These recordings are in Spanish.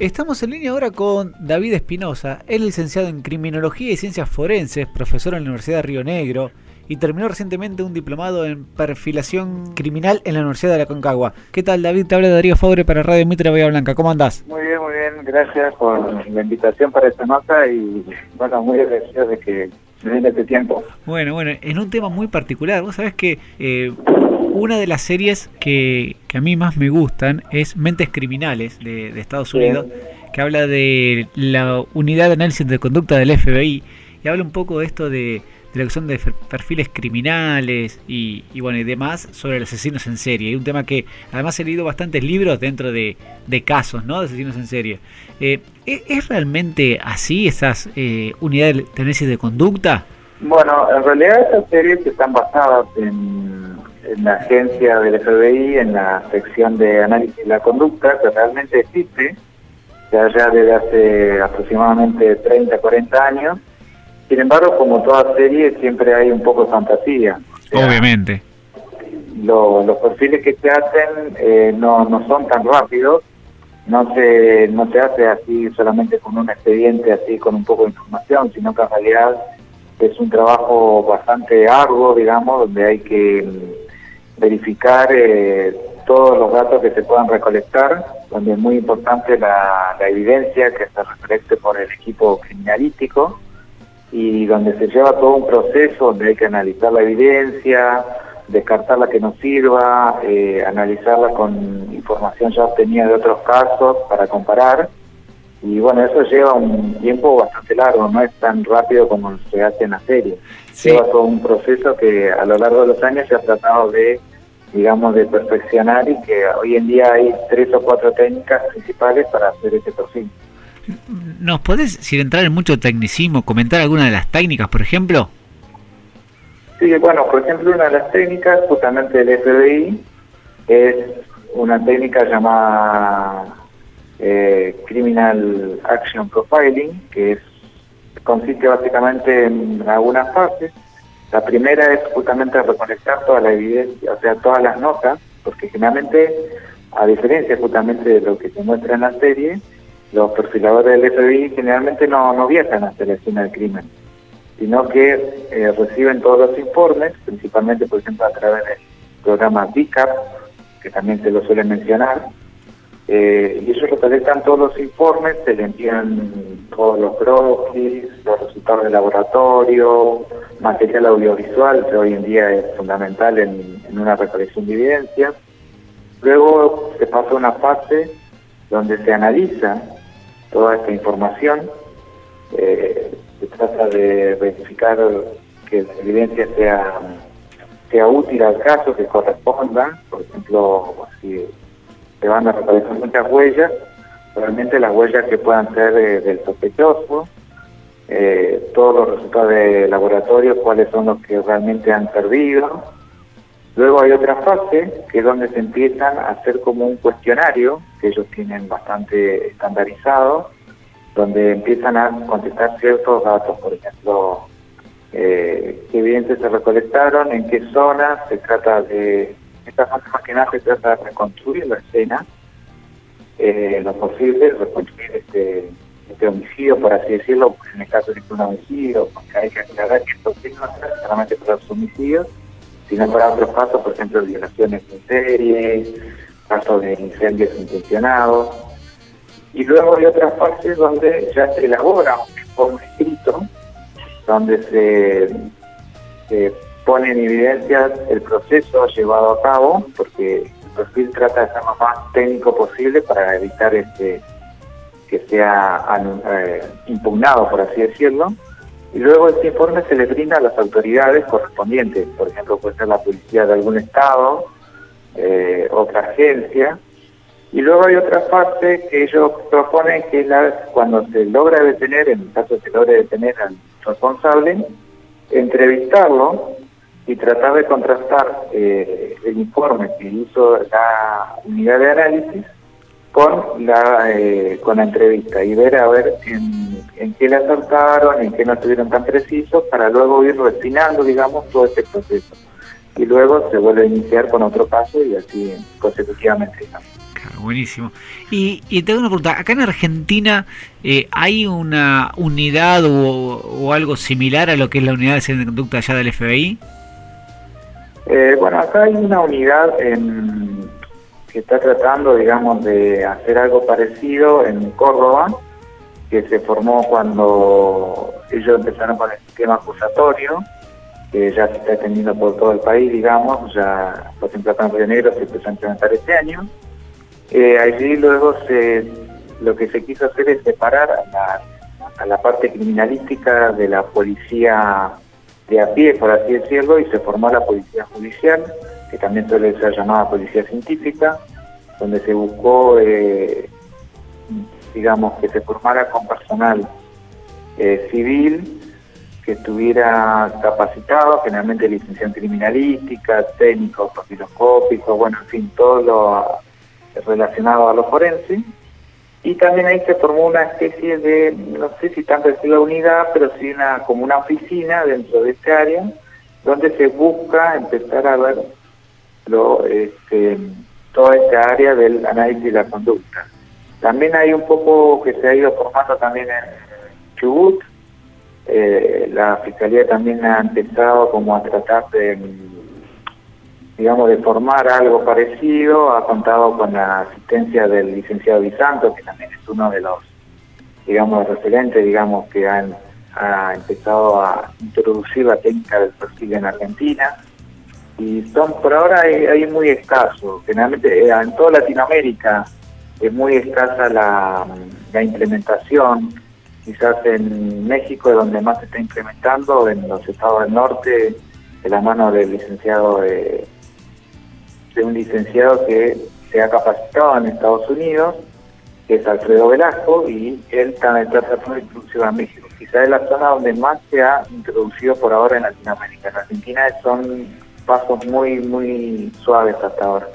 Estamos en línea ahora con David Espinosa, es licenciado en Criminología y Ciencias Forenses, profesor en la Universidad de Río Negro y terminó recientemente un diplomado en perfilación criminal en la Universidad de la Concagua. ¿Qué tal David? Te habla Darío Fabre para Radio Mitre Bahía Blanca, ¿cómo andás? Muy bien, muy bien, gracias por la invitación para esta nota y bueno, muy agradecido de que me den este tiempo. Bueno, bueno, en un tema muy particular, vos sabés que eh, una de las series que, que, a mí más me gustan es Mentes Criminales de, de Estados Unidos, que habla de la unidad de análisis de conducta del FBI y habla un poco de esto de, de la cuestión de perfiles criminales y, y, bueno y demás sobre los asesinos en serie. Y un tema que además he leído bastantes libros dentro de, de casos ¿no? de asesinos en serie. Eh, ¿es, ¿es, realmente así esas eh, unidades de análisis de conducta? Bueno, en realidad estas series están basadas en, en, la agencia del FBI, en la sección de análisis de la conducta, que realmente existe, ya, desde hace aproximadamente 30, 40 años. Sin embargo, como toda serie, siempre hay un poco de fantasía. O sea, Obviamente. Lo, los perfiles que se hacen eh, no, no son tan rápidos, no se, no se hace así solamente con un expediente, así con un poco de información, sino que en realidad es un trabajo bastante arduo, digamos, donde hay que verificar eh, todos los datos que se puedan recolectar, donde es muy importante la, la evidencia que se recolecte por el equipo criminalístico y donde se lleva todo un proceso donde hay que analizar la evidencia, descartar la que no sirva, eh, analizarla con información ya obtenida de otros casos para comparar y bueno, eso lleva un tiempo bastante largo, no es tan rápido como se hace en la serie. Sí. Lleva todo un proceso que a lo largo de los años se ha tratado de, digamos, de perfeccionar y que hoy en día hay tres o cuatro técnicas principales para hacer ese perfil. ¿Nos podés, sin entrar en mucho tecnicismo, comentar alguna de las técnicas, por ejemplo? Sí, bueno, por ejemplo, una de las técnicas justamente del FBI es una técnica llamada eh, Criminal Action Profiling, que es, consiste básicamente en algunas fases. La primera es justamente recolectar toda la evidencia, o sea, todas las notas, porque generalmente, a diferencia justamente de lo que se muestra en la serie, los perfiladores del FBI generalmente no, no viajan hasta la escena del crimen, sino que eh, reciben todos los informes, principalmente, por ejemplo, a través del programa DICAP, que también se lo suele mencionar, eh, y ellos recolectan todos los informes, se le envían todos los croquis, los resultados de laboratorio, material audiovisual, que hoy en día es fundamental en, una recolección de evidencia. Luego se pasa a una fase donde se analiza toda esta información, eh, se trata de verificar que la evidencia sea, sea útil al caso, que corresponda, por ejemplo, si se van a recolectar muchas huellas, realmente las huellas que puedan ser de, del sospechoso, eh, todos los resultados de laboratorio, cuáles son los que realmente han servido. Luego hay otra fase, que es donde se empiezan a hacer como un cuestionario, que ellos tienen bastante estandarizado, donde empiezan a contestar ciertos datos, por ejemplo, eh, qué evidencias se recolectaron, en qué zonas, se trata de esta fase más que nada se trata de reconstruir la escena, eh, lo posible, reconstruir este, este homicidio, por así decirlo, en el caso de un homicidio, porque hay que aclarar que esto no es solamente para los homicidios, sino para otros casos, por ejemplo, violaciones en serie, casos de incendios intencionados. Y luego hay otras fases donde ya se elabora un informe escrito, donde se pone en evidencia el proceso llevado a cabo, porque el perfil trata de ser lo más técnico posible para evitar este que sea eh, impugnado, por así decirlo. Y luego este informe se le brinda a las autoridades correspondientes, por ejemplo, puede ser la policía de algún estado, eh, otra agencia. Y luego hay otra parte que ellos proponen que es la, cuando se logra detener, en el caso de se logre detener al responsable, entrevistarlo y tratar de contrastar eh, el informe que hizo la unidad de análisis con la eh, con la entrevista y ver a ver en, qué le acertaron, en qué no estuvieron tan precisos, para luego ir refinando, digamos, todo este proceso. Y luego se vuelve a iniciar con otro paso y así consecutivamente. Buenísimo. Y, y tengo una pregunta, acá en Argentina eh, hay una unidad o, algo similar a lo que es la unidad de conducta allá del FBI? Eh, bueno, acá hay una unidad en, que está tratando, digamos, de hacer algo parecido en Córdoba, que se formó cuando ellos empezaron con el sistema acusatorio, que ya se está extendiendo por todo el país, digamos, ya por ejemplo acá en Río Negro se empezó a implementar este año. Eh, allí luego se, lo que se quiso hacer es separar a la, a la parte criminalística de la policía de a pie, por así decirlo, y se formó la policía judicial, que también suele ser llamada policía científica, donde se buscó, eh, digamos, que se formara con personal eh, civil que estuviera capacitado, generalmente licenciado en criminalística, técnico, papiloscópico, bueno, en fin, todo lo relacionado a lo forense y también ahí se formó una especie de, no sé si tanto es la unidad, pero sí una, como una oficina dentro de este área, donde se busca empezar a ver lo, este, toda esta área del análisis de la conducta. También hay un poco que se ha ido formando también en Chubut, eh, la Fiscalía también ha empezado como a tratar de digamos, de formar algo parecido, ha contado con la asistencia del licenciado Bisanto, que también es uno de los, digamos, referentes, digamos, que han ha empezado a introducir la técnica del perfil en Argentina. Y son, por ahora hay, muy escaso, generalmente eh, en toda Latinoamérica es muy escasa la, la implementación, quizás en México es donde más se está implementando, en los estados del norte, de la mano del licenciado eh, de un licenciado que se ha capacitado en Estados Unidos, que es Alfredo Velasco, y él también tratando de introducción a México. Quizás es la zona donde más se ha introducido por ahora en Latinoamérica. En Argentina son pasos muy, muy suaves hasta ahora.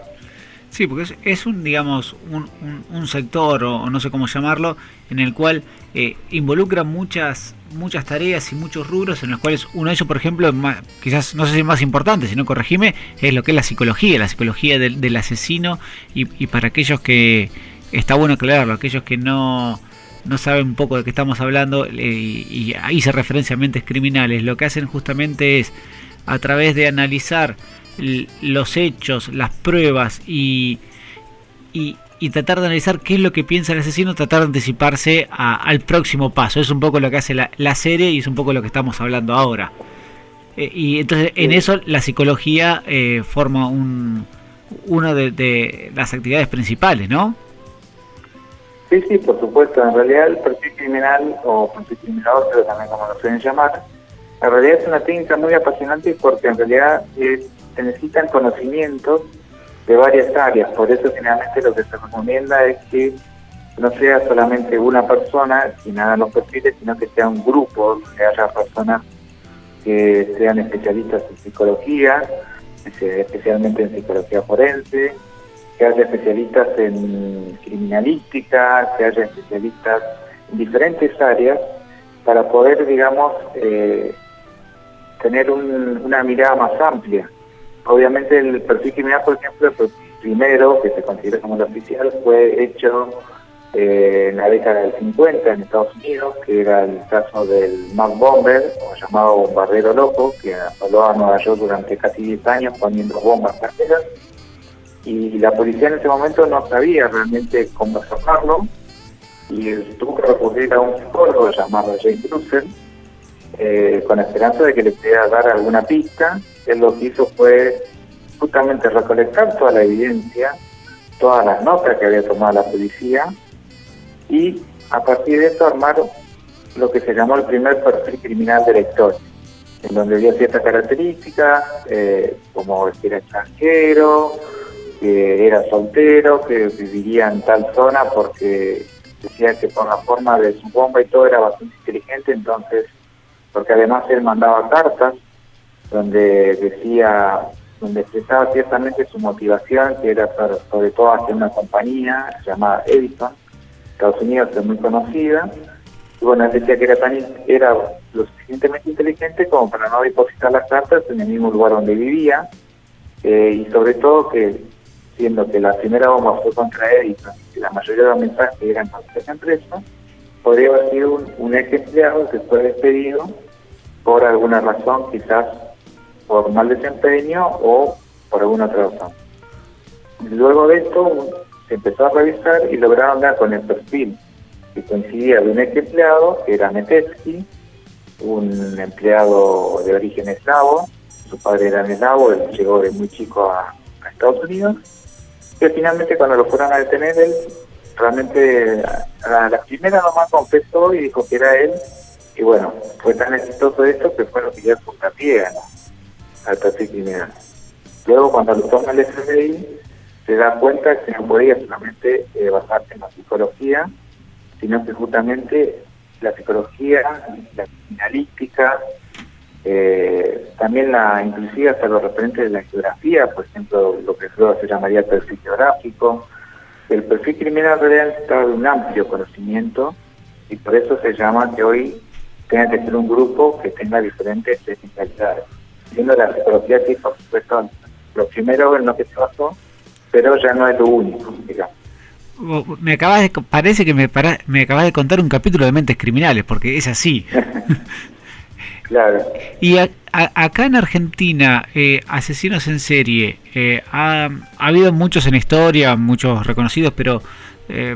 Sí, porque es, un, digamos, un, un, sector, o, no sé cómo llamarlo, en el cual eh, involucra muchas muchas tareas y muchos rubros en los cuales uno de ellos, por ejemplo, quizás no sé si es más importante, sino corregime, es lo que es la psicología, la psicología del, asesino y, para aquellos que, está bueno aclararlo, aquellos que no, no saben un poco de qué estamos hablando y, y ahí se referencia a mentes criminales, lo que hacen justamente es a través de analizar los hechos, las pruebas y, y, tratar de analizar qué es lo que piensa el asesino, tratar de anticiparse al próximo paso. Es un poco lo que hace la, serie y es un poco lo que estamos hablando ahora. Eh, y entonces en eso la psicología eh, forma un, una de, las actividades principales, ¿no? Sí, sí, por supuesto. En realidad el perfil criminal o perfil criminal, pero también como lo suelen llamar, en realidad es una técnica muy apasionante porque en realidad es se necesitan conocimientos de varias áreas, por eso generalmente lo que se recomienda es que no sea solamente una persona quien haga los perfiles, sino que sea un grupo, que haya personas que sean especialistas en psicología, especialmente en psicología forense, que haya especialistas en criminalística, que haya especialistas en diferentes áreas para poder, digamos, eh, tener una mirada más amplia Obviamente el perfil criminal, por ejemplo, el primero, que se considera como el oficial, fue hecho eh, en la década del 50 en Estados Unidos, que era el caso del Mark Bomber, o llamado bombardero loco, que asoló a Nueva York durante casi 10 años poniendo bombas carteras. Y la policía en ese momento no sabía realmente cómo atraparlo, y tuvo que recurrir a un psicólogo llamado James Russell, eh, con esperanza de que le pudiera dar alguna pista él lo que hizo fue justamente recolectar toda la evidencia, todas las notas que había tomado la policía y a partir de eso armar lo que se llamó el primer perfil criminal de historia, en donde había ciertas características, eh, como que era extranjero, que era soltero, que viviría en tal zona porque decía que por la forma de su bomba y todo era bastante inteligente, entonces, porque además él mandaba cartas donde decía, donde expresaba ciertamente su motivación, que era sobre, todo hacia una compañía llamada Edison, Estados Unidos es muy conocida, y bueno, decía que era, tan, era lo suficientemente inteligente como para no depositar las cartas en el mismo lugar donde vivía, eh, y sobre todo que siendo que la primera bomba fue contra Edison y la mayoría de los mensajes eran contra esa empresa, podría haber sido un, ex empleado que fue despedido por alguna razón, quizás por mal desempeño o por alguna otra razón. Luego de esto se empezó a revisar y lograron dar con el perfil que coincidía de un ex empleado, que era Metetsky, un empleado de origen eslavo, su padre era eslavo, él llegó de muy chico a, Estados Unidos, que finalmente cuando lo fueron a detener, él realmente a la primera nomás confesó y dijo que era él, y bueno, fue tan exitoso esto que fue lo que dio puntapié al perfil criminal. Luego cuando lo toma el FBI, se da cuenta que no podía solamente eh, basarse en la psicología, sino que justamente la psicología, la criminalística, eh, también la inclusive hasta los referentes de la geografía, por ejemplo, lo que luego se llamaría el perfil geográfico. El perfil criminal realidad necesita de un amplio conocimiento y por eso se llama que hoy tenga que ser un grupo que tenga diferentes especialidades. Siendo la psicología que, por supuesto, lo primero en lo que se basó, pero ya no es lo único, digamos me acabas de, parece que me, me acabas de contar un capítulo de Mentes Criminales, porque es así. claro. Y acá en Argentina, eh, asesinos en serie, eh, ha, habido muchos en la historia, muchos reconocidos, pero eh,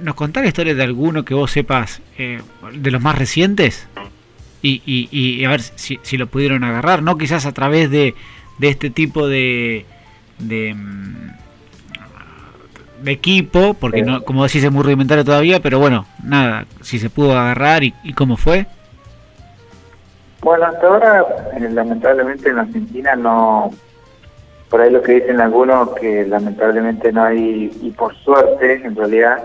¿nos contás la historia de alguno que vos sepas de los más recientes? Y, y, a ver si, si, lo pudieron agarrar, ¿no? Quizás a través de, de este tipo de... de mm, de equipo, porque no, como decís es muy rudimentario todavía, pero bueno, nada, si se pudo agarrar y, cómo fue. Bueno, hasta ahora eh, lamentablemente en Argentina no, por ahí lo que dicen algunos que lamentablemente no hay, y por suerte en realidad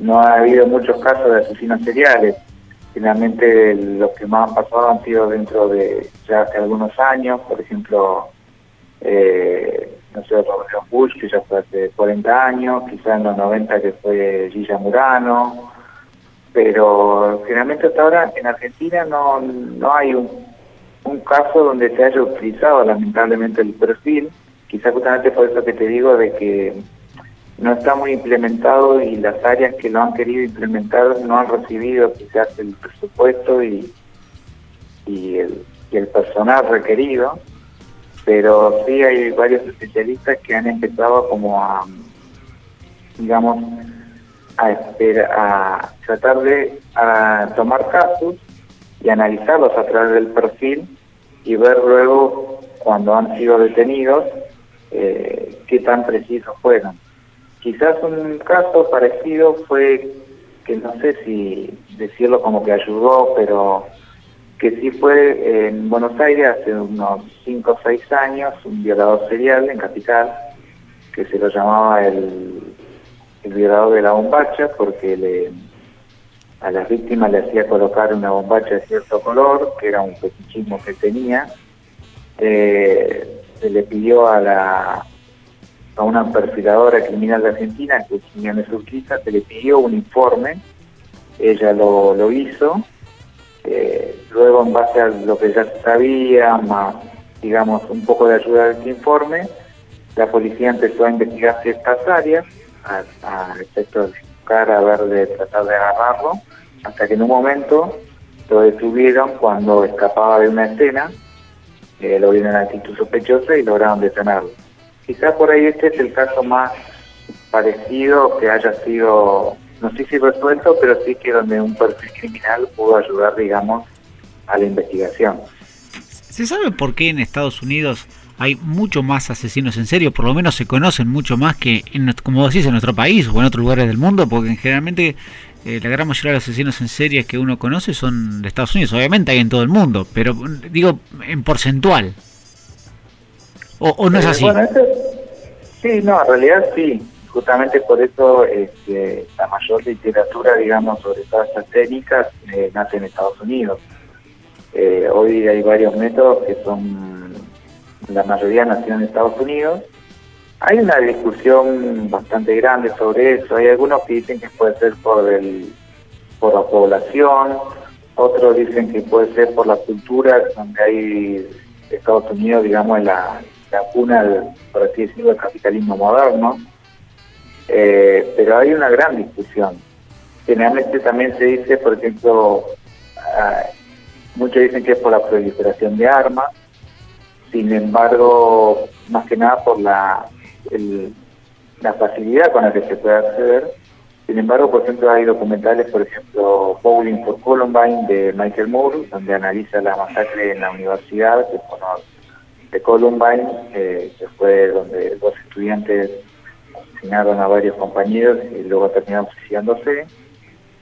no ha habido muchos casos de asesinos seriales. Finalmente los que más han pasado han sido dentro de ya hace algunos años, por ejemplo, eh, no sé, Robert Bush, que ya fue hace 40 años, quizás en los 90 que fue Gilla Murano, pero generalmente hasta ahora en Argentina no, no hay un, un caso donde se haya utilizado lamentablemente el perfil, quizás justamente por eso que te digo de que no está muy implementado y las áreas que lo han querido implementar no han recibido quizás el presupuesto y, y, el, personal requerido pero sí hay varios especialistas que han empezado como a, digamos, a, a tratar de a tomar casos y analizarlos a través del perfil y ver luego cuando han sido detenidos eh, qué tan precisos fueron. Quizás un caso parecido fue que no sé si decirlo como que ayudó, pero que sí fue en Buenos Aires hace unos 5 o 6 años, un violador serial en Capital, que se lo llamaba el, violador de la bombacha, porque le, a las víctimas le hacía colocar una bombacha de cierto color, que era un fetichismo que tenía. Eh, se le pidió a la a una perfiladora criminal de Argentina, que es Jiménez se le pidió un informe, ella lo, lo hizo, eh, luego, en base a lo que ya sabía, más, digamos, un poco de ayuda de este informe, la policía empezó a investigar ciertas áreas, a, efecto de buscar, a ver, de tratar de agarrarlo, hasta que en un momento lo detuvieron cuando escapaba de una escena, eh, lo vieron en actitud sospechosa y lograron detenerlo. Quizás por ahí este es el caso más parecido que haya sido no sé si resuelto, pero sí que donde un perfil criminal pudo ayudar, digamos, a la investigación. ¿Se sabe por qué en Estados Unidos hay mucho más asesinos en serio? Por lo menos se conocen mucho más que, en, como decís, en nuestro país o en otros lugares del mundo, porque generalmente eh, la gran mayoría de los asesinos en serie que uno conoce son de Estados Unidos. Obviamente hay en todo el mundo, pero digo en porcentual. ¿O, no es eh, así? sí, no, en realidad sí justamente por eso este, la mayor literatura, digamos, sobre todas estas técnicas eh, nace en Estados Unidos. Eh, hoy hay varios métodos que son, la mayoría nacieron en Estados Unidos. Hay una discusión bastante grande sobre eso. Hay algunos que dicen que puede ser por, el, por la población, otros dicen que puede ser por la cultura donde hay Estados Unidos, digamos, en la, la cuna, por así decirlo, del capitalismo moderno, eh, pero hay una gran discusión. Generalmente también se dice, por ejemplo, ah, muchos dicen que es por la proliferación de armas, sin embargo, más que nada por la, la facilidad con la que se puede acceder. Sin embargo, por ejemplo, hay documentales, por ejemplo, Bowling for Columbine de Michael Moore, donde analiza la masacre en la universidad de Columbine, eh, que fue donde dos estudiantes asesinaron a varios compañeros y luego terminaron suicidándose,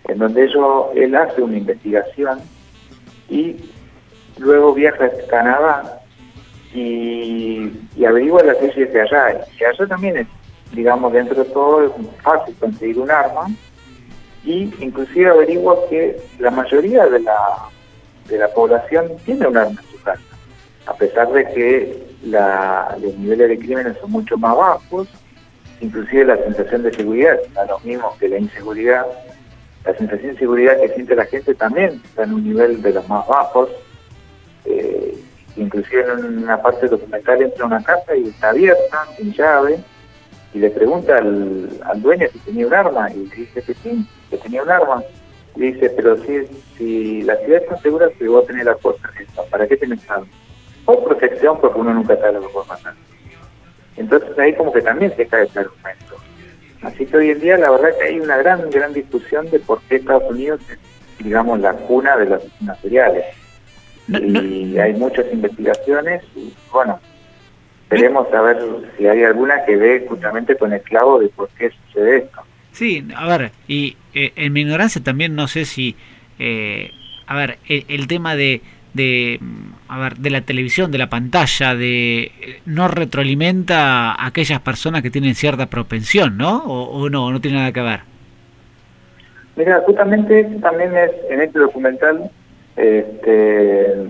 en donde ellos, él hace una investigación y luego viaja a Canadá y, averigua las leyes de allá. Y allá también es, digamos, dentro de todo es fácil conseguir un arma y inclusive averigua que la mayoría de la, de la población tiene un arma a pesar de que los niveles de crímenes son mucho más bajos, inclusive la sensación de seguridad está lo mismo que la inseguridad, la sensación de seguridad que siente la gente también está en un nivel de los más bajos, eh, inclusive en una parte documental entra a una casa y está abierta, sin llave, y le pregunta al, dueño si tenía un arma, y dice que sí, que tenía un arma. Y dice, pero si, si la ciudad está segura, que voy a tener la cosa, ¿para qué tenés arma? Por protección, porque uno nunca sabe lo que puede pasar. Entonces ahí como que también se cae ese argumento. Así que hoy en día la verdad que hay una gran, gran discusión de por qué Estados Unidos es, digamos, la cuna de los asesinos seriales y hay muchas investigaciones y bueno, queremos saber si hay alguna que ve justamente con el clavo de por qué sucede esto. Sí, a ver, y eh, en mi ignorancia también no sé si, eh, a ver, el, tema de, de, a ver, de la televisión, de la pantalla, de no retroalimenta a aquellas personas que tienen cierta propensión, ¿no? O, no, no tiene nada que ver. Mira, justamente también es en este documental este,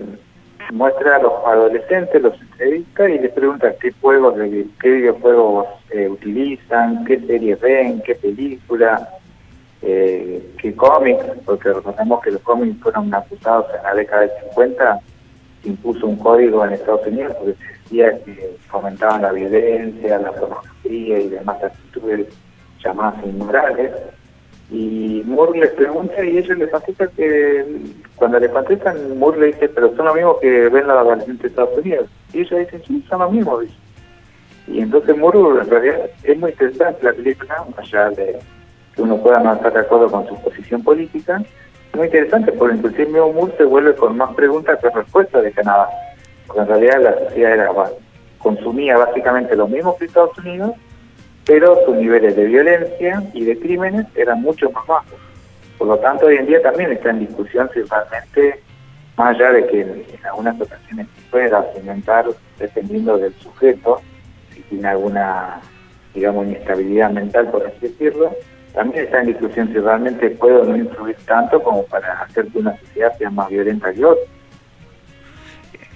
muestra a los adolescentes, los entrevista y les pregunta qué juegos, qué videojuegos eh, utilizan, qué series ven, qué película, eh, qué cómics, porque recordemos que los cómics fueron acusados en la década del 50, se impuso un código en Estados Unidos porque decía que fomentaban la violencia, la pornografía y demás actitudes llamadas inmorales y Moore les pregunta y ellos les contestan que cuando le contestan, Moore le dice, pero son los mismos que ven la adolescente de Estados Unidos. Y ellos dicen, sí, son los mismos. Y entonces Moore en realidad es muy interesante la película, allá de que uno pueda no estar de acuerdo con su posición política, es muy interesante porque inclusive Moore se vuelve con más preguntas que respuestas de Canadá. Porque en realidad la sociedad era, consumía básicamente lo mismo que Estados Unidos, pero sus niveles de violencia y de crímenes eran mucho más bajos. Por lo tanto, hoy en día también está en discusión si realmente, más allá de que en, algunas ocasiones pueda argumentar dependiendo del sujeto, si tiene alguna, digamos, inestabilidad mental, por así decirlo, también está en discusión si realmente puede o no influir tanto como para hacer que una sociedad sea más violenta que otra.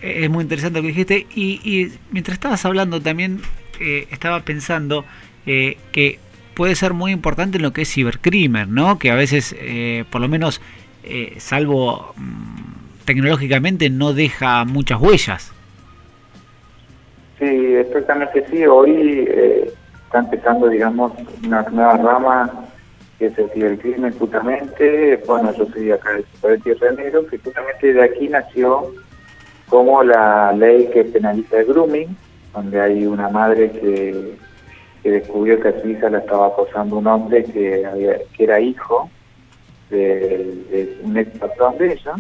Es muy interesante lo que dijiste y, y mientras estabas hablando también eh, estaba pensando eh, que puede ser muy importante en lo que es cibercrimen, ¿no? Que a veces, eh, por lo menos, eh, salvo mm, tecnológicamente, no deja muchas huellas. Sí, exactamente sí. Hoy está empezando, digamos, una nueva rama que es el cibercrimen justamente. Bueno, yo soy acá de Tierra Negro, que justamente de aquí nació como la ley que penaliza el grooming, donde hay una madre que que descubrió que a su hija la estaba acosando un hombre que, había, que era hijo de, un ex patrón de ella.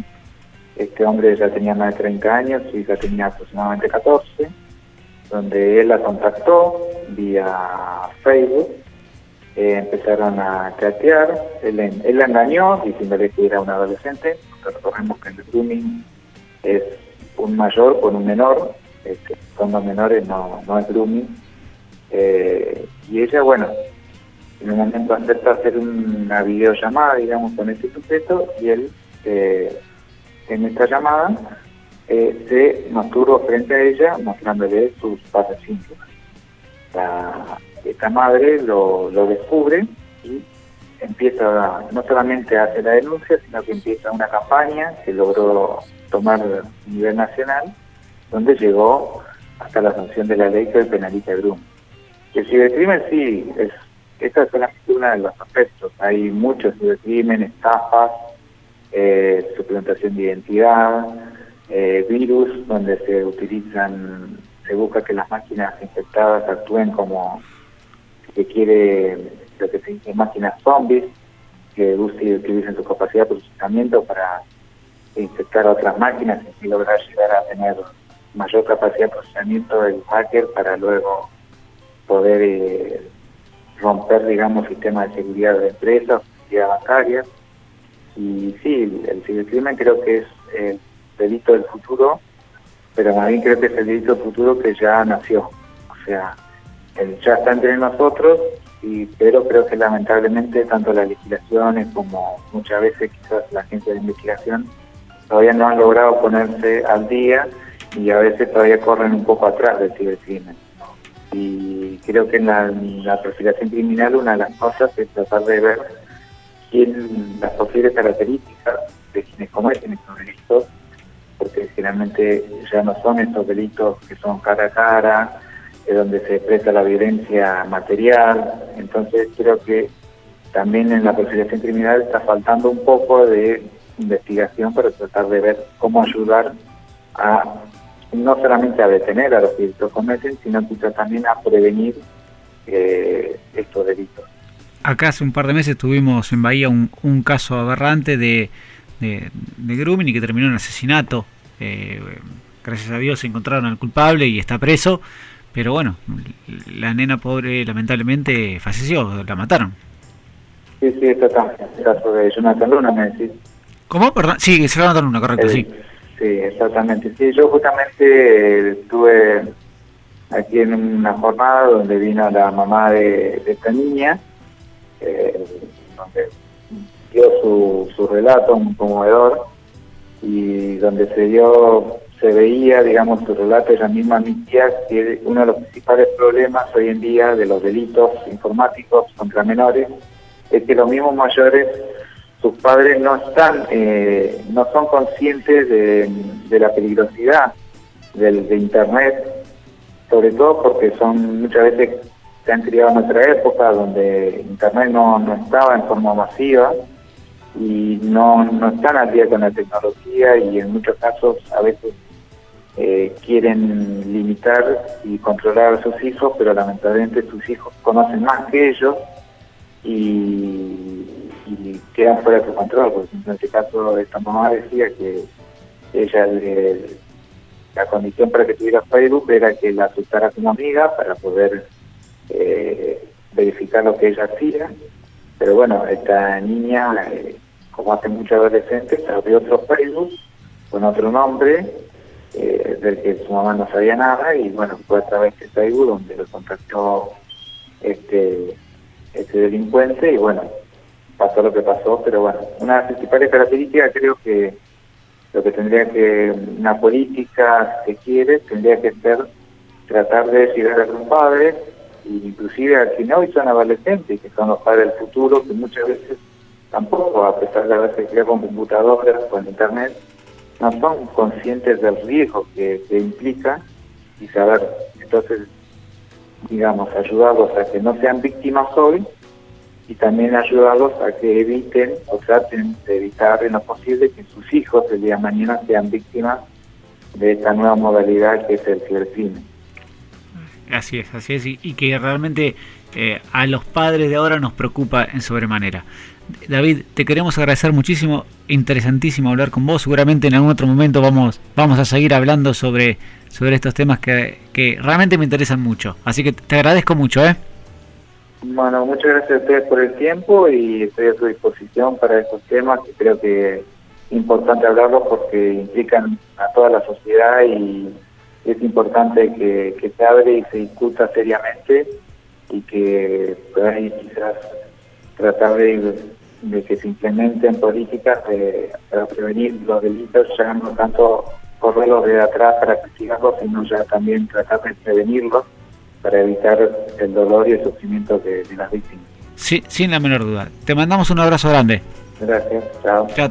Este hombre ya tenía más de 30 años, su hija tenía aproximadamente 14, donde él la contactó vía Facebook, eh, empezaron a chatear, él, él la engañó diciéndole que era un adolescente, recordemos que el grooming es un mayor con un menor, este, los menores no, no es grooming, eh, y ella, bueno, en un momento acepta hacer una videollamada, digamos, con este sujeto y él, eh, en esta llamada, eh, se masturba frente a ella mostrándole sus pasos íntimas. esta madre lo, descubre y empieza, no solamente a hacer la denuncia, sino que empieza una campaña que logró tomar a nivel nacional, donde llegó hasta la sanción de la ley que penaliza el. El cibercrimen sí, es, esa es solamente uno de los aspectos. Hay muchos cibercrimen, estafas, eh, suplantación de identidad, eh, virus, donde se utilizan, se busca que las máquinas infectadas actúen como que quiere, lo que se dice máquinas zombies, que utilicen su capacidad de procesamiento para infectar a otras máquinas y lograr llegar a tener mayor capacidad de procesamiento del hacker para luego poder eh, romper, digamos, sistemas de seguridad de empresas, seguridad bancaria. Y sí, el cibercrimen creo que es el delito del futuro, pero más bien creo que es el delito del futuro que ya nació. O sea, ya está entre nosotros, y, pero creo que lamentablemente tanto las legislaciones como muchas veces quizás la agencia de investigación todavía no han logrado ponerse al día y a veces todavía corren un poco atrás del cibercrimen. Y creo que en la, perfilación criminal una de las cosas es tratar de ver quién, las posibles características de quienes cometen estos delitos, porque generalmente ya no son estos delitos que son cara a cara, de donde se expresa la violencia material. Entonces creo que también en la perfilación criminal está faltando un poco de investigación para tratar de ver cómo ayudar a no solamente a detener a los que lo cometen, sino quizá también a prevenir eh, estos delitos. Acá hace un par de meses tuvimos en Bahía un, caso aberrante de, de, grooming y que terminó en asesinato. Eh, gracias a Dios se encontraron al culpable y está preso, pero bueno, la nena pobre lamentablemente falleció, la mataron. Sí, sí, está el caso de Jonathan Luna, me decís. ¿Cómo? Perdón. Sí, se Jonathan Luna, correcto, sí. Sí, exactamente. Sí, yo justamente estuve aquí en una jornada donde vino la mamá de, esta niña, eh, donde dio su, su relato muy conmovedor y donde se dio se veía, digamos, su relato, ella misma admitía que uno de los principales problemas hoy en día de los delitos informáticos contra menores es que los mismos mayores, sus padres no están, eh, no son conscientes de, la peligrosidad del, de Internet, sobre todo porque son muchas veces se han criado en nuestra época donde Internet no, no estaba en forma masiva y no, no están al día con la tecnología y en muchos casos a veces eh, quieren limitar y controlar a sus hijos, pero lamentablemente sus hijos conocen más que ellos y, quedan fuera de su control. Por ejemplo, en este caso, esta mamá decía que ella, la condición para que tuviera Facebook era que la aceptara como amiga para poder eh, verificar lo que ella hacía. Pero bueno, esta niña, eh, como hace muchos adolescentes, abrió otro Facebook con otro nombre eh, del que su mamá no sabía nada y bueno, fue a través de Facebook donde lo contactó este, este delincuente y bueno, pasó lo que pasó, pero bueno, una de las principales características creo que lo que tendría que, una política que quiere, tendría que ser tratar de llegar a los padres, inclusive a quienes hoy son adolescentes, que son los padres del futuro, que muchas veces tampoco, a pesar de haberse criado con computadoras, con internet, no son conscientes del riesgo que, implica y saber, entonces, digamos, ayudarlos a que no sean víctimas hoy y también ayudarlos a que eviten o traten de evitar en lo posible que sus hijos el día de mañana sean víctimas de esta nueva modalidad que es el cibercrimen. Así es, así es, y, que realmente eh, a los padres de ahora nos preocupa en sobremanera. David, te queremos agradecer muchísimo, interesantísimo hablar con vos. Seguramente en algún otro momento vamos, vamos a seguir hablando sobre, sobre estos temas que, que realmente me interesan mucho. Así que te agradezco mucho, ¿eh? Bueno, muchas gracias a ustedes por el tiempo y estoy a su disposición para estos temas que creo que es importante hablarlos porque implican a toda la sociedad y es importante que, se abre y se discuta seriamente y que ahí quizás tratar de de que se implementen políticas para prevenir los delitos, ya no tanto correrlos de atrás para castigarlos, sino ya también tratar de prevenirlos para evitar el dolor y el sufrimiento de, las víctimas. Sí, sin la menor duda. Te mandamos un abrazo grande. Gracias, chao. Chao,